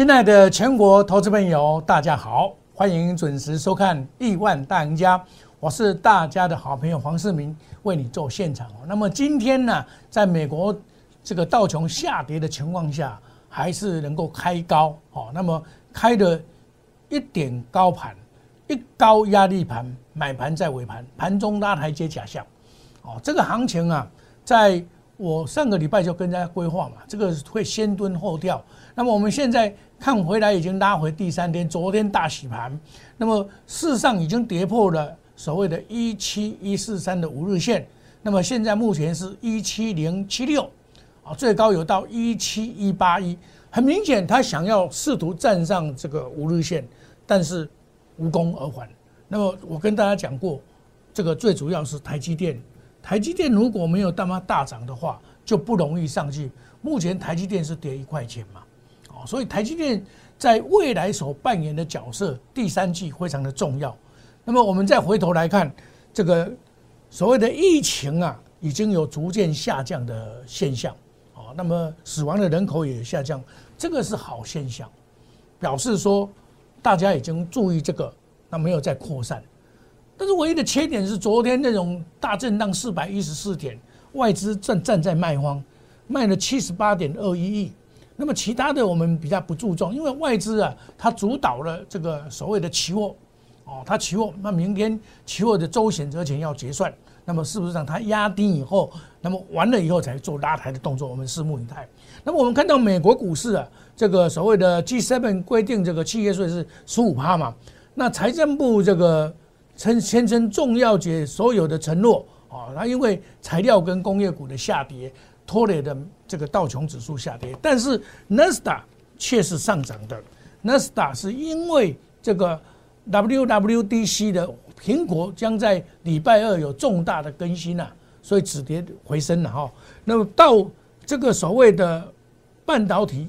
亲爱的全国投资朋友，大家好，欢迎准时收看《亿万大赢家》，我是大家的好朋友黄世明，为你做现场。那么今天呢，在美国这个道琼下跌的情况下，还是能够开高哦。那么开的一点高盘，一高压力盘，买盘在尾盘，盘中拉台阶假象。哦，这个行情啊，在我上个礼拜就跟大家规划嘛，这个会先蹲后跳。那么我们现在看回来已经拉回第三天，昨天大洗盘，那么事实上已经跌破了所谓的一七一四三的五日线。那么现在目前是一七零七六，啊，最高有到一七一八一，很明显他想要试图站上这个五日线，但是无功而返。那么我跟大家讲过，这个最主要是台积电。台积电如果没有大妈大涨的话，就不容易上去。目前台积电是跌一块钱嘛，所以台积电在未来所扮演的角色，第三季非常的重要。那么我们再回头来看这个所谓的疫情啊，已经有逐渐下降的现象，啊，那么死亡的人口也下降，这个是好现象，表示说大家已经注意这个，那没有再扩散。但是唯一的缺点是，昨天那种大震荡四百一十四点，外资站站在卖方，卖了七十八点二一亿。那么其他的我们比较不注重，因为外资啊，它主导了这个所谓的期货，哦，它期货，那明天期货的周选择权要结算，那么是不是让它压低以后，那么完了以后才做拉抬的动作？我们拭目以待。那么我们看到美国股市啊，这个所谓的 G7 规定这个企业税是十五趴嘛，那财政部这个。称宣称重要节所有的承诺啊，那因为材料跟工业股的下跌拖累的这个道琼指数下跌，但是 n 斯达却是上涨的。n 斯达是因为这个 WWDC 的苹果将在礼拜二有重大的更新啊，所以止跌回升了哈。那么到这个所谓的半导体。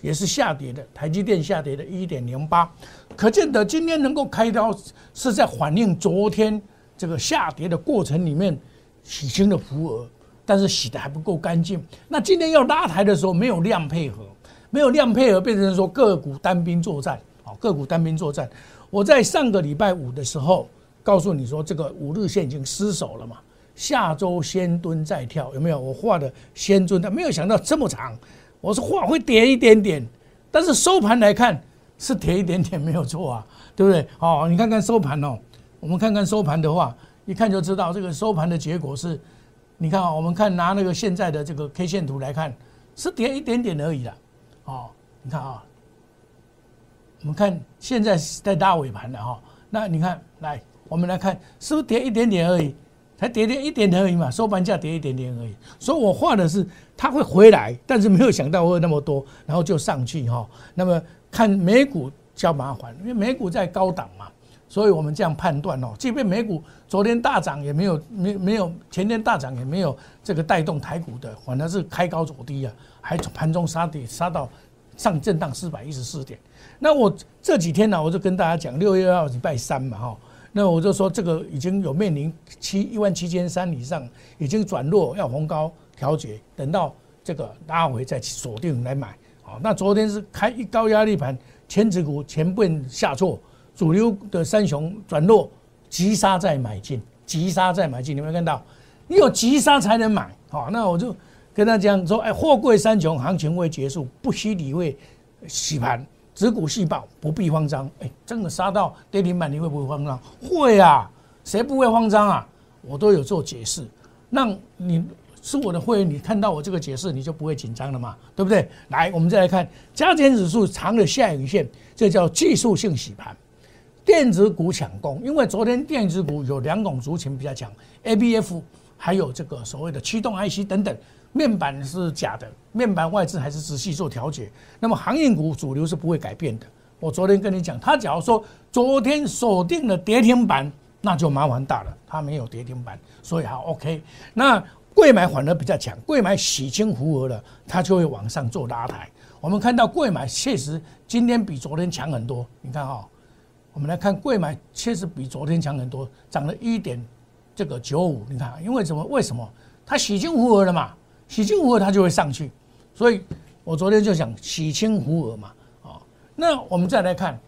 也是下跌的，台积电下跌的一点零八，可见得今天能够开刀是在反映昨天这个下跌的过程里面洗清了浮额，但是洗的还不够干净。那今天要拉抬的时候没有量配合，没有量配合变成说个股单兵作战，好，个股单兵作战。我在上个礼拜五的时候告诉你说，这个五日线已经失守了嘛，下周先蹲再跳，有没有？我画的先蹲，但没有想到这么长。我说画会跌一点点，但是收盘来看是跌一点点没有错啊，对不对？哦，你看看收盘哦，我们看看收盘的话，一看就知道这个收盘的结果是，你看啊，我们看拿那个现在的这个 K 线图来看，是跌一点点而已啦。哦，你看啊，我们看现在是在大尾盘的哈，那你看来，我们来看是不是跌一点点而已？才跌跌一点点而已嘛，收盘价跌一点点而已，所以我画的是它会回来，但是没有想到会那么多，然后就上去哈。那么看美股较麻烦，因为美股在高档嘛，所以我们这样判断哦。即便美股昨天大涨，也没有没没有前天大涨，也没有这个带动台股的，反而是开高走低啊，还盘中杀跌杀到上震荡四百一十四点。那我这几天呢，我就跟大家讲，六月二礼拜三嘛哈。那我就说，这个已经有面临七一万七千三以上，已经转弱要逢高调节，等到这个拉回再锁定来买。好，那昨天是开一高压力盘，千指股全部下挫，主流的三雄转弱，急杀再买进，急杀再买进，你有没有看到？你有急杀才能买。好，那我就跟他讲说，哎，货柜三雄行情未结束，不需理会洗盘。子股细胞不必慌张，哎，真的杀到跌停板，你会不会慌张？会啊，谁不会慌张啊？我都有做解释，让你是我的会员，你看到我这个解释，你就不会紧张了嘛，对不对？来，我们再来看加减指数长的下影线，这叫技术性洗盘，电子股抢攻，因为昨天电子股有两种族群比较强，A B F，还有这个所谓的驱动 IC 等等。面板是假的，面板外资还是仔细做调节。那么航运股主流是不会改变的。我昨天跟你讲，他假如说昨天锁定了跌停板，那就麻烦大了。他没有跌停板，所以好 OK。那贵买反而比较强，贵买洗清浮额了，它就会往上做拉抬。我们看到贵买确实今天比昨天强很多。你看哈，我们来看贵买确实比昨天强很多，涨了一点这个九五。你看，因为什么？为什么？它洗清浮额了嘛？洗清湖额它就会上去，所以我昨天就想洗清湖额嘛，啊，那我们再来看，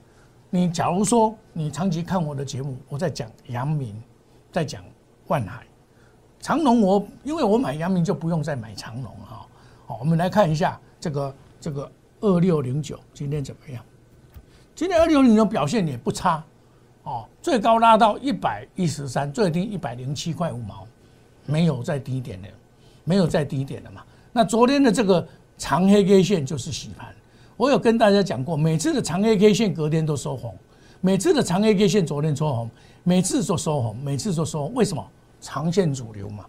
你假如说你长期看我的节目，我在讲阳明，在讲万海、长隆，我因为我买阳明就不用再买长隆哈。好，我们来看一下这个这个二六零九今天怎么样？今天二六零九表现也不差哦，最高拉到一百一十三，最低一百零七块五毛，没有再低点的，没有再低点的嘛。那昨天的这个长黑 K 线就是洗盘。我有跟大家讲过，每次的长 A K 线隔天都收红，每次的长 A K 线昨天收红，每次都收红，每次都收红。为什么？长线主流嘛，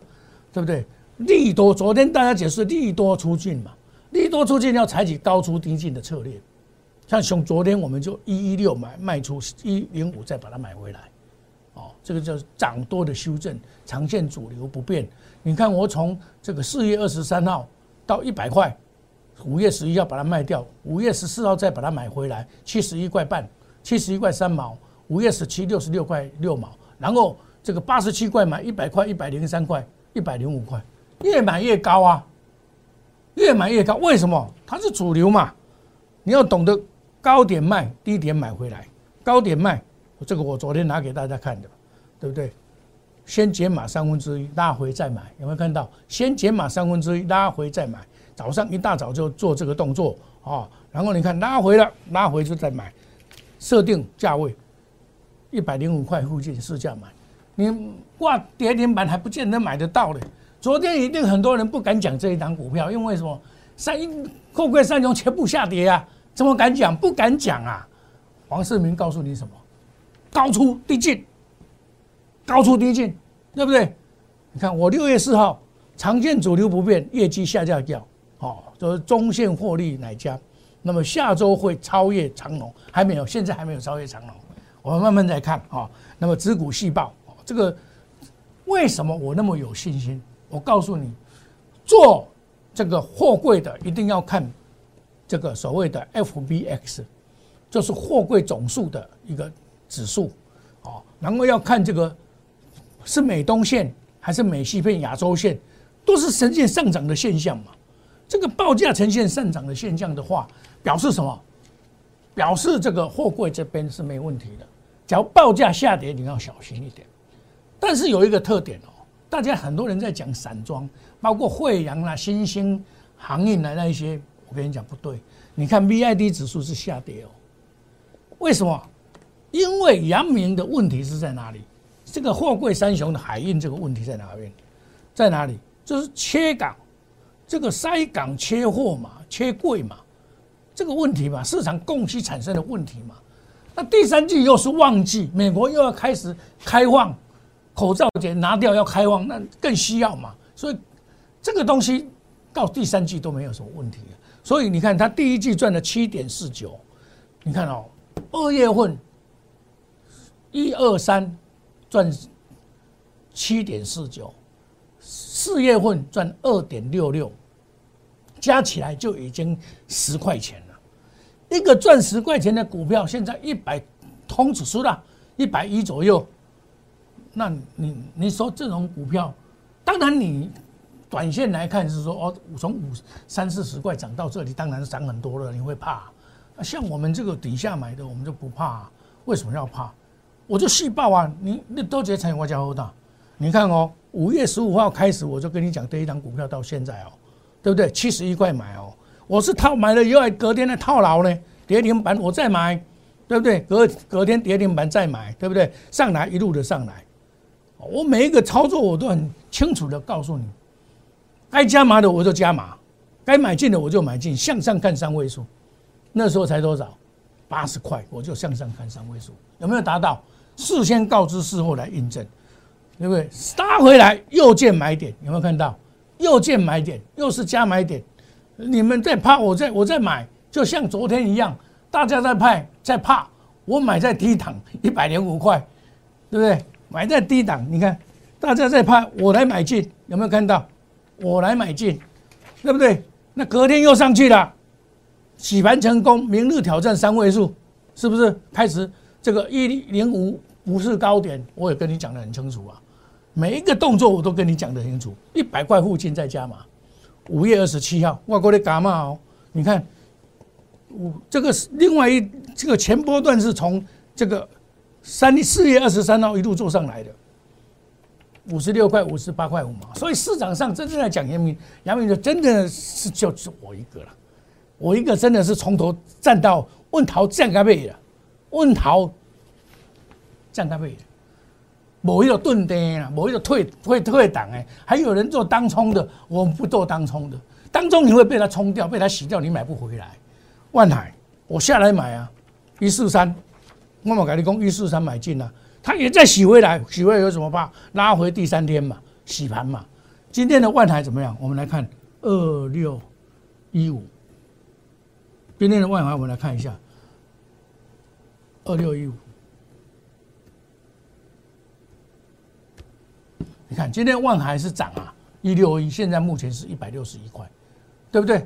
对不对？利多，昨天大家解释利多出尽嘛，利多出尽要采取高出低进的策略。像从昨天我们就一一六买卖出一零五，再把它买回来。哦，这个叫涨多的修正，长线主流不变。你看我从这个四月二十三号到一百块。五月十一号把它卖掉，五月十四号再把它买回来，七十一块半，七十一块三毛。五月十七六十六块六毛，然后这个八十七块买一百块，一百零三块，一百零五块，越买越高啊，越买越高。为什么？它是主流嘛，你要懂得高点卖，低点买回来。高点卖，这个我昨天拿给大家看的，对不对？先减码三分之一，拉回再买，有没有看到？先减码三分之一，拉回再买。早上一大早就做这个动作啊，然后你看拉回了，拉回就再买，设定价位一百零五块附近试价买，你挂跌停板还不见得买得到嘞。昨天一定很多人不敢讲这一档股票，因为什么？三货柜三雄全部下跌啊，怎么敢讲？不敢讲啊！黄世明告诉你什么？高出低进，高出低进，对不对？你看我六月四号，常见主流不变，业绩下降掉。哦，就是中线获利哪家？那么下周会超越长隆，还没有，现在还没有超越长隆，我们慢慢再看啊。那么子股细报，这个为什么我那么有信心？我告诉你，做这个货柜的一定要看这个所谓的 FBX，就是货柜总数的一个指数，哦，然后要看这个是美东线还是美西片亚洲线，都是呈现上涨的现象嘛。这个报价呈现上涨的现象的话，表示什么？表示这个货柜这边是没问题的。只要报价下跌，你要小心一点。但是有一个特点哦，大家很多人在讲散装，包括惠阳啦、新兴航运的那一些，我跟你讲不对。你看 V I D 指数是下跌哦，为什么？因为阳明的问题是在哪里？这个货柜三雄的海运这个问题在哪边？在哪里？就是缺港。这个塞港缺货嘛，缺柜嘛，这个问题嘛，市场供需产生的问题嘛。那第三季又是旺季，美国又要开始开放，口罩节拿掉要开放，那更需要嘛。所以这个东西到第三季都没有什么问题。所以你看，它第一季赚了七点四九，你看哦，二月份一二三赚七点四九，四月份赚二点六六。加起来就已经十块钱了，一个赚十块钱的股票，现在一百通指数了，一百一左右。那你你说这种股票，当然你短线来看是说哦，从五三四十块涨到这里，当然是涨很多了，你会怕。像我们这个底下买的，我们就不怕。为什么要怕？我就细报啊，你你多节参与我家后大，你看哦，五月十五号开始我就跟你讲这一档股票到现在哦。对不对？七十一块买哦，我是套买了以后，隔天的套牢呢，跌停板我再买，对不对？隔隔天跌停板再买，对不对？上来一路的上来，我每一个操作我都很清楚的告诉你，该加码的我就加码，该买进的我就买进，向上看三位数，那时候才多少？八十块，我就向上看三位数，有没有达到？事先告知，事后来印证，对不对？杀回来又见买点，有没有看到？又见买点，又是加买点，你们在怕，我在我在买，就像昨天一样，大家在派在怕，我买在低档一百零五块，对不对？买在低档，你看大家在怕，我来买进，有没有看到？我来买进，对不对？那隔天又上去了，洗盘成功，明日挑战三位数，是不是？开始这个一零五不是高点，我也跟你讲的很清楚啊。每一个动作我都跟你讲得清楚，一百块附近再加码。五月二十七号，外国的伽马哦。你看，五这个是另外一这个前波段是从这个三四月二十三号一路做上来的，五十六块、五十八块五毛。所以市场上真正在讲阳明，阳明就真的是就是我一个了，我一个真的是从头站到问桃降价倍的，问桃降价倍的。某一个钝跌啊，某一个退退退档哎，还有人做当冲的，我们不做当冲的。当中你会被他冲掉，被他洗掉，你买不回来。万海，我下来买啊，一四三，我冇跟你讲一四三买进啊，它也在洗回来，洗回来有什么怕？拉回第三天嘛，洗盘嘛。今天的万海怎么样？我们来看二六一五。今天的万海，我们来看一下二六一五。你看，今天万海是涨啊，一六一，现在目前是一百六十一块，对不对？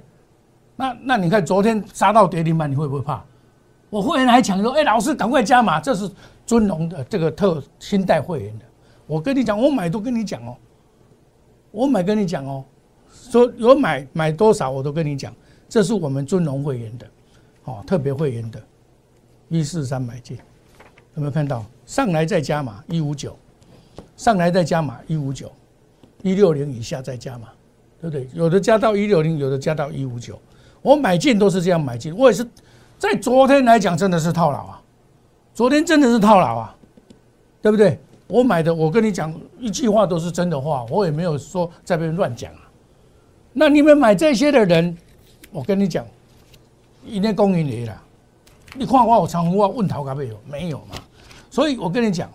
那那你看，昨天杀到跌停板，你会不会怕？我会员还抢说，哎，老师赶快加码，这是尊龙的这个特新代会员的。我跟你讲，我买都跟你讲哦，我买跟你讲哦，说有买买多少我都跟你讲，这是我们尊龙会员的，哦，特别会员的，一四三买进，有没有看到？上来再加码一五九。上来再加码一五九，一六零以下再加码，对不对？有的加到一六零，有的加到一五九。我买进都是这样买进，我也是在昨天来讲真的是套牢啊，昨天真的是套牢啊，对不对？我买的，我跟你讲一句话都是真的话，我也没有说在边乱讲啊。那你们买这些的人，我跟你讲，一定公允你了。你看我我长虹我问淘咖没有？没有嘛。所以我跟你讲，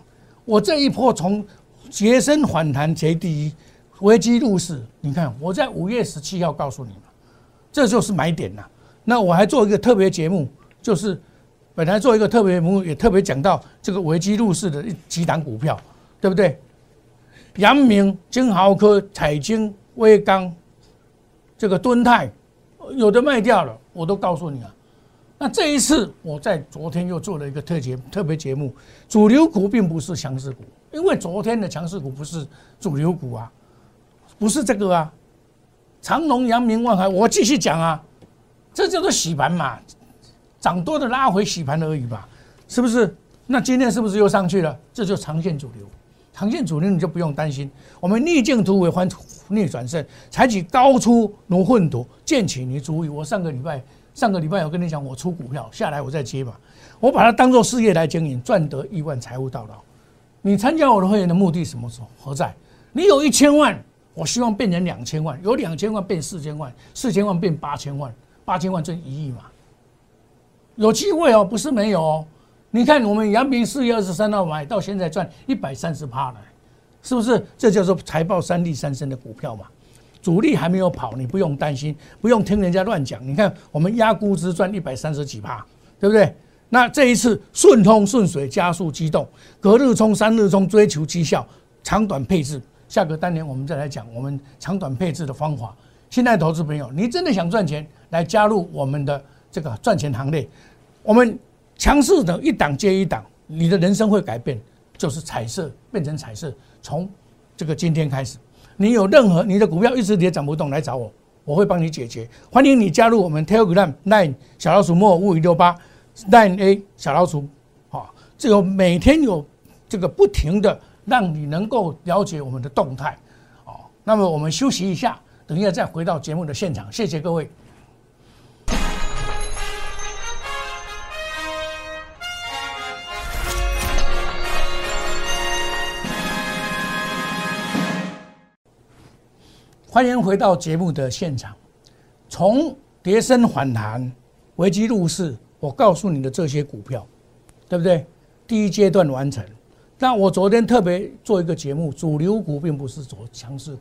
我这一波从节身反弹节第一，危机入市。你看，我在五月十七号告诉你嘛，这就是买点呐。那我还做一个特别节目，就是本来做一个特别节目，也特别讲到这个危机入市的几档股票，对不对？阳明、金豪科、彩晶、威刚，这个敦泰，有的卖掉了，我都告诉你啊。那这一次，我在昨天又做了一个特节特别节目，主流股并不是强势股。因为昨天的强势股不是主流股啊，不是这个啊，长隆、阳明、万海，我继续讲啊，这叫做洗盘嘛，涨多的拉回洗盘而已吧，是不是？那今天是不是又上去了？这就长线主流，长线主流你就不用担心。我们逆境突围换逆转胜，采取高出如混夺，见起你主意。我上个礼拜上个礼拜有跟你讲，我出股票下来我再接吧，我把它当做事业来经营，赚得亿万，财务到老。你参加我的会员的目的什么时候何在？你有一千万，我希望变成两千万；有两千万变四千万，四千万变八千万，八千万赚一亿嘛？有机会哦，不是没有。你看我们阳明四月二十三号买到现在赚一百三十趴了，是不是？这叫做财报三利三升的股票嘛？主力还没有跑，你不用担心，不用听人家乱讲。你看我们压估值赚一百三十几趴，对不对？那这一次顺通顺水加速机动，隔日冲三日冲追求绩效，长短配置。下个单年我们再来讲我们长短配置的方法。现在投资朋友，你真的想赚钱，来加入我们的这个赚钱行列。我们强势的一档接一档，你的人生会改变，就是彩色变成彩色。从这个今天开始，你有任何你的股票一直跌涨不动，来找我，我会帮你解决。欢迎你加入我们 Telegram Nine 小老鼠莫五五六八。Nine A 小老鼠，好，这个每天有这个不停的让你能够了解我们的动态，哦，那么我们休息一下，等一下再回到节目的现场，谢谢各位。欢迎回到节目的现场，从跌升反弹，危机入市。我告诉你的这些股票，对不对？第一阶段完成。那我昨天特别做一个节目，主流股并不是走强势股，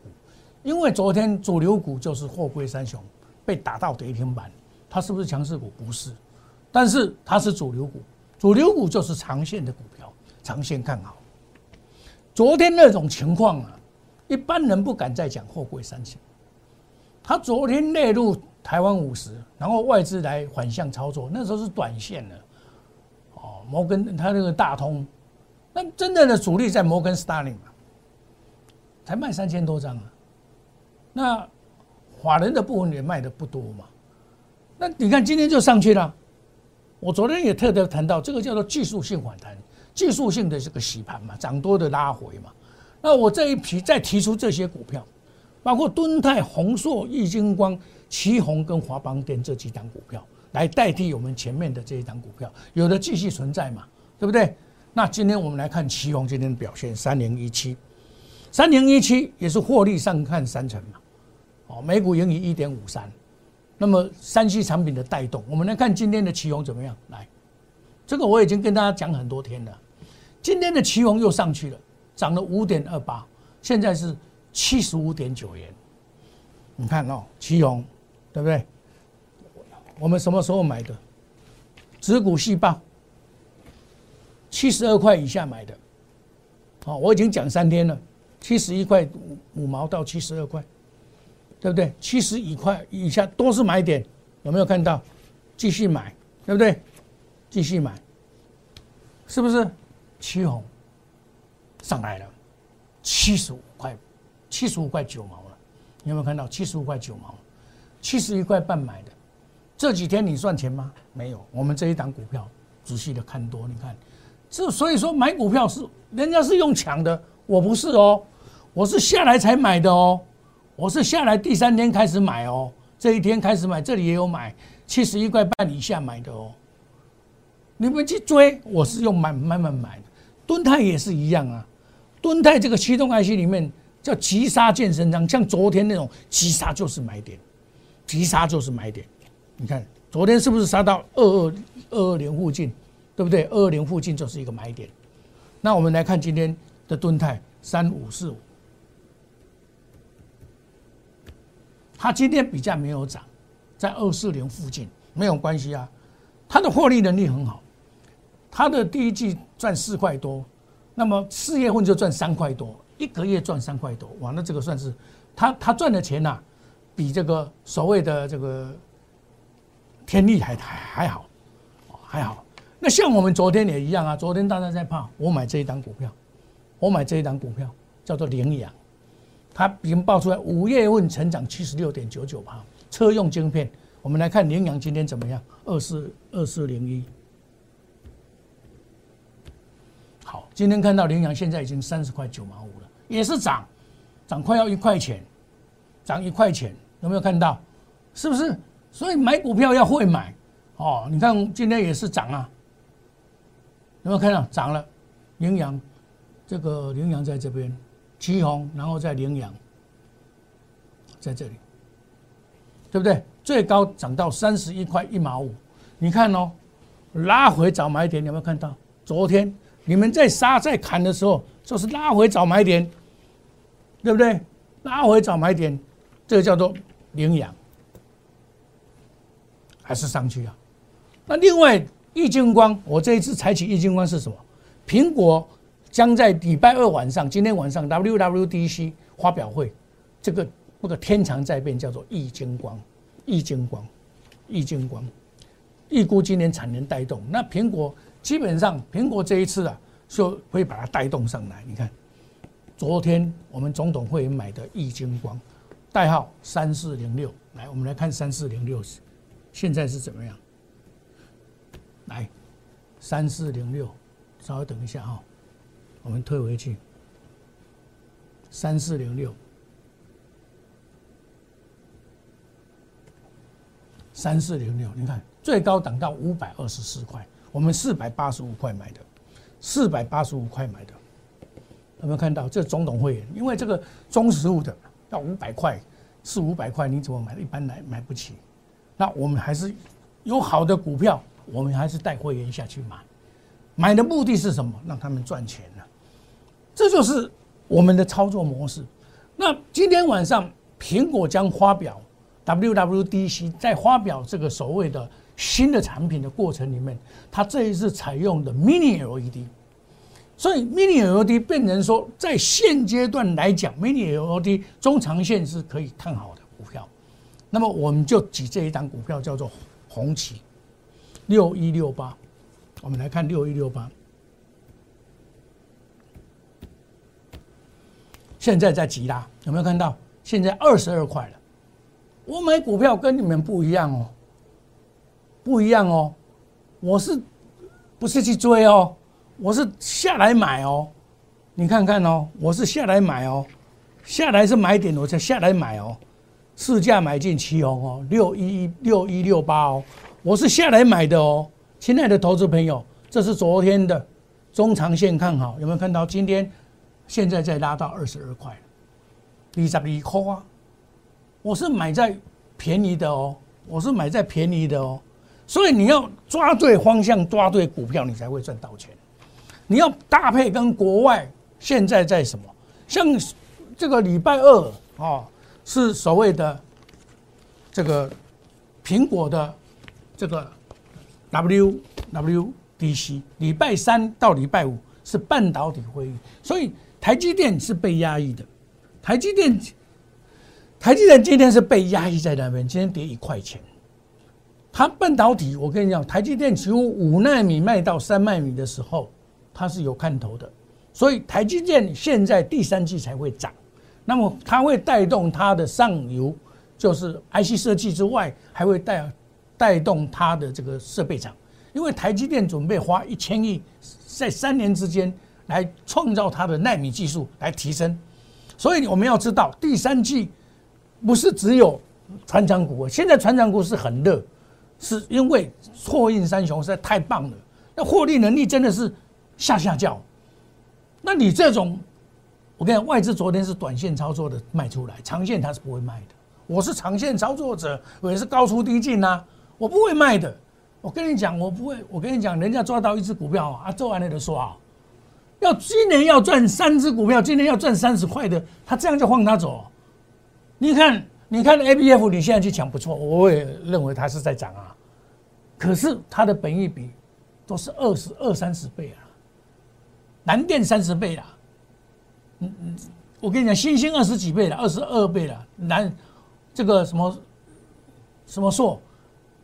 因为昨天主流股就是货柜三雄被打到跌停板，它是不是强势股？不是，但是它是主流股。主流股就是长线的股票，长线看好。昨天那种情况啊，一般人不敢再讲货柜三雄。他昨天列入。台湾五十，然后外资来反向操作，那时候是短线的，哦，摩根他那个大通，那真正的主力在摩根士丹利嘛，才卖三千多张啊，那法人的部分也卖的不多嘛，那你看今天就上去了，我昨天也特别谈到，这个叫做技术性反弹，技术性的这个洗盘嘛，涨多的拉回嘛。那我这一批再提出这些股票，包括敦泰、宏硕、易晶光、旗宏跟华邦电这几档股票，来代替我们前面的这一档股票，有的继续存在嘛，对不对？那今天我们来看旗宏今天的表现，三零一七，三零一七也是获利上看三成嘛，哦，每股盈余一点五三。那么三 C 产品的带动，我们来看今天的旗宏怎么样？来，这个我已经跟大家讲很多天了。今天的旗宏又上去了，涨了五点二八，现在是七十五点九元。你看哦，旗宏，对不对？我们什么时候买的？指股细胞，七十二块以下买的。好，我已经讲三天了，七十一块五毛到七十二块。对不对？七十一块以下都是买点，有没有看到？继续买，对不对？继续买，是不是？七红上来了，七十五块，七十五块九毛了，有没有看到？七十五块九毛，七十一块半买的，这几天你赚钱吗？没有。我们这一档股票仔细的看多，你看，这所以说买股票是人家是用抢的，我不是哦，我是下来才买的哦。我是下来第三天开始买哦，这一天开始买，这里也有买七十一块半以下买的哦。你们去追，我是用买慢慢买的。敦泰也是一样啊，敦泰这个驱动 IC 里面叫急杀健身章，像昨天那种急杀就是买点，急杀就是买点。你看昨天是不是杀到二二二二零附近，对不对？二二零附近就是一个买点。那我们来看今天的敦泰三五四五。它今天比价没有涨，在二四零附近没有关系啊，它的获利能力很好，它的第一季赚四块多，那么四月份就赚三块多，一个月赚三块多，哇，那这个算是他他赚的钱呐，比这个所谓的这个天利还还还好，还好。那像我们昨天也一样啊，昨天大家在怕，我买这一档股票，我买这一档股票叫做羚羊。它已经报出来，五月份成长七十六点九九帕，车用晶片。我们来看羚羊今天怎么样？二四二四零一。好，今天看到羚羊现在已经三十块九毛五了，也是涨，涨快要一块钱，涨一块钱，有没有看到？是不是？所以买股票要会买哦。你看今天也是涨啊，有没有看到？涨了，羚羊，这个羚羊在这边。旗红，然后再领养，在这里，对不对？最高涨到三十一块一毛五，你看哦，拉回找买点，有没有看到？昨天你们在杀在砍的时候，就是拉回找买点，对不对？拉回找买点，这个叫做领养，还是上去啊？那另外易晶光，我这一次采取易晶光是什么？苹果。将在礼拜二晚上，今天晚上 WWDC 发表会，这个那个天长在变，叫做易经光，易经光，易经光，预估今年产能带动，那苹果基本上苹果这一次啊，就会把它带动上来。你看，昨天我们总统会买的易经光，代号三四零六，来，我们来看三四零六现在是怎么样？来，三四零六，稍微等一下哈。我们退回去，三四零六，三四零六，你看最高涨到五百二十四块，我们四百八十五块买的，四百八十五块买的，有没有看到？这总统会员，因为这个中实物的要五百块，四五百块你怎么买？一般来买不起，那我们还是有好的股票，我们还是带会员下去买，买的目的是什么？让他们赚钱呢？这就是我们的操作模式。那今天晚上，苹果将发表 WWDC，在发表这个所谓的新的产品的过程里面，它这一次采用的 Mini LED，所以 Mini LED 变成说，在现阶段来讲，Mini LED 中长线是可以看好的股票。那么我们就举这一档股票叫做红旗六一六八，我们来看六一六八。现在在急拉，有没有看到？现在二十二块了。我买股票跟你们不一样哦，不一样哦。我是不是去追哦？我是下来买哦。你看看哦，我是下来买哦，下来是买点，我才下来买哦。市价买进旗红哦，六一一六一六八哦，我是下来买的哦。亲爱的投资朋友，这是昨天的中长线看好，有没有看到？今天现在再拉到二十二块，二十二块啊！我是买在便宜的哦，我是买在便宜的哦。所以你要抓对方向，抓对股票，你才会赚到钱。你要搭配跟国外现在在什么？像这个礼拜二啊，是所谓的这个苹果的这个。WWDC 礼拜三到礼拜五是半导体会议，所以台积电是被压抑的。台积电，台积电今天是被压抑在那边，今天跌一块钱。它半导体，我跟你讲，台积电从五纳米卖到三纳米的时候，它是有看头的。所以台积电现在第三季才会涨，那么它会带动它的上游，就是 IC 设计之外，还会带。带动它的这个设备厂，因为台积电准备花一千亿，在三年之间来创造它的纳米技术来提升，所以我们要知道第三季不是只有船长股，现在船长股是很热，是因为货运三雄实在太棒了，那获利能力真的是下下叫。那你这种，我跟你讲，外资昨天是短线操作的卖出来，长线它是不会卖的。我是长线操作者，我也是高出低进呐。我不会卖的，我跟你讲，我不会。我跟你讲，人家抓到一只股票啊，做完了就说啊，要今年要赚三只股票，今年要赚三十块的，他这样就放他走。你看，你看 A B F，你现在去抢不错，我也认为它是在涨啊。可是它的本益比都是二十二三十倍啊，南电三十倍啦，嗯嗯，我跟你讲，新兴二十几倍了，二十二倍了，南这个什么什么硕。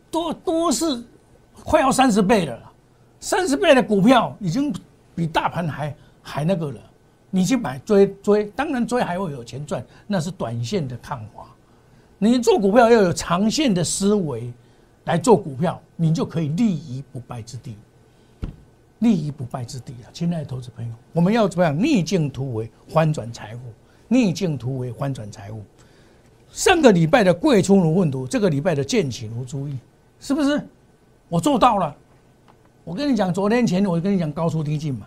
多多是快要三十倍了，三十倍的股票已经比大盘还还那个了。你去买追追，当然追还会有钱赚，那是短线的看法。你做股票要有长线的思维来做股票，你就可以立于不败之地。立于不败之地啊，亲爱的投资朋友，我们要怎么样逆境突围，翻转财富？逆境突围，翻转财富。上个礼拜的贵出如粪土，这个礼拜的见起如注意。是不是？我做到了。我跟你讲，昨天前我跟你讲高出低进嘛。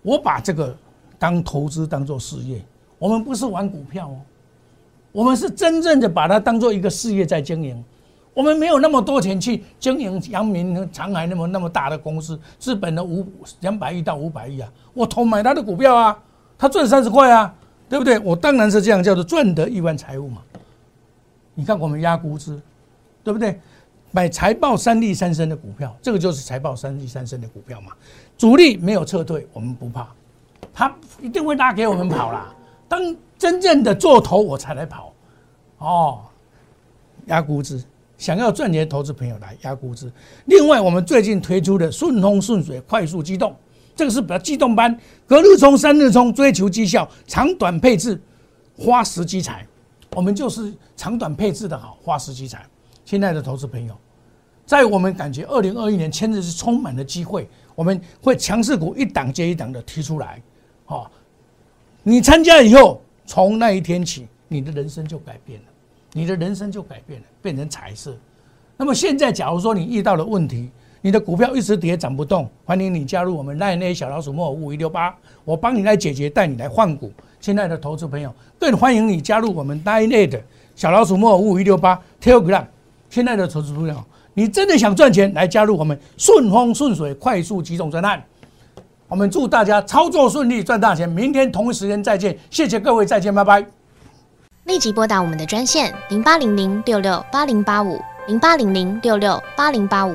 我把这个当投资，当做事业。我们不是玩股票哦，我们是真正的把它当做一个事业在经营。我们没有那么多钱去经营阳明、长海那么那么大的公司，资本的五两百亿到五百亿啊。我投买他的股票啊，他赚三十块啊，对不对？我当然是这样，叫做赚得亿万财富嘛。你看我们压估值，对不对？买财报三利三升的股票，这个就是财报三利三升的股票嘛。主力没有撤退，我们不怕，他一定会拉给我们跑啦。当真正的做头，我才来跑。哦，压估值，想要赚钱投资朋友来压估值。另外，我们最近推出的顺风顺水快速机动，这个是比较机动班，隔日冲、三日冲，追求绩效，长短配置，花时积财。我们就是长短配置的好，花时积财。亲爱的投资朋友，在我们感觉二零二一年签字是充满了机会，我们会强势股一档接一档的提出来，好，你参加以后，从那一天起，你的人生就改变了，你的人生就改变了，变成彩色。那么现在，假如说你遇到了问题，你的股票一直跌涨不动，欢迎你加入我们奈奈小老鼠莫五一六八，我帮你来解决，带你来换股。亲爱的投资朋友，更欢迎你加入我们奈奈的小老鼠莫五一六八 Telegram。亲爱的投资朋友，你真的想赚钱，来加入我们顺风顺水快速集中专案。我们祝大家操作顺利，赚大钱。明天同一时间再见，谢谢各位，再见，拜拜。立即拨打我们的专线零八零零六六八零八五。零八零零六六八零八五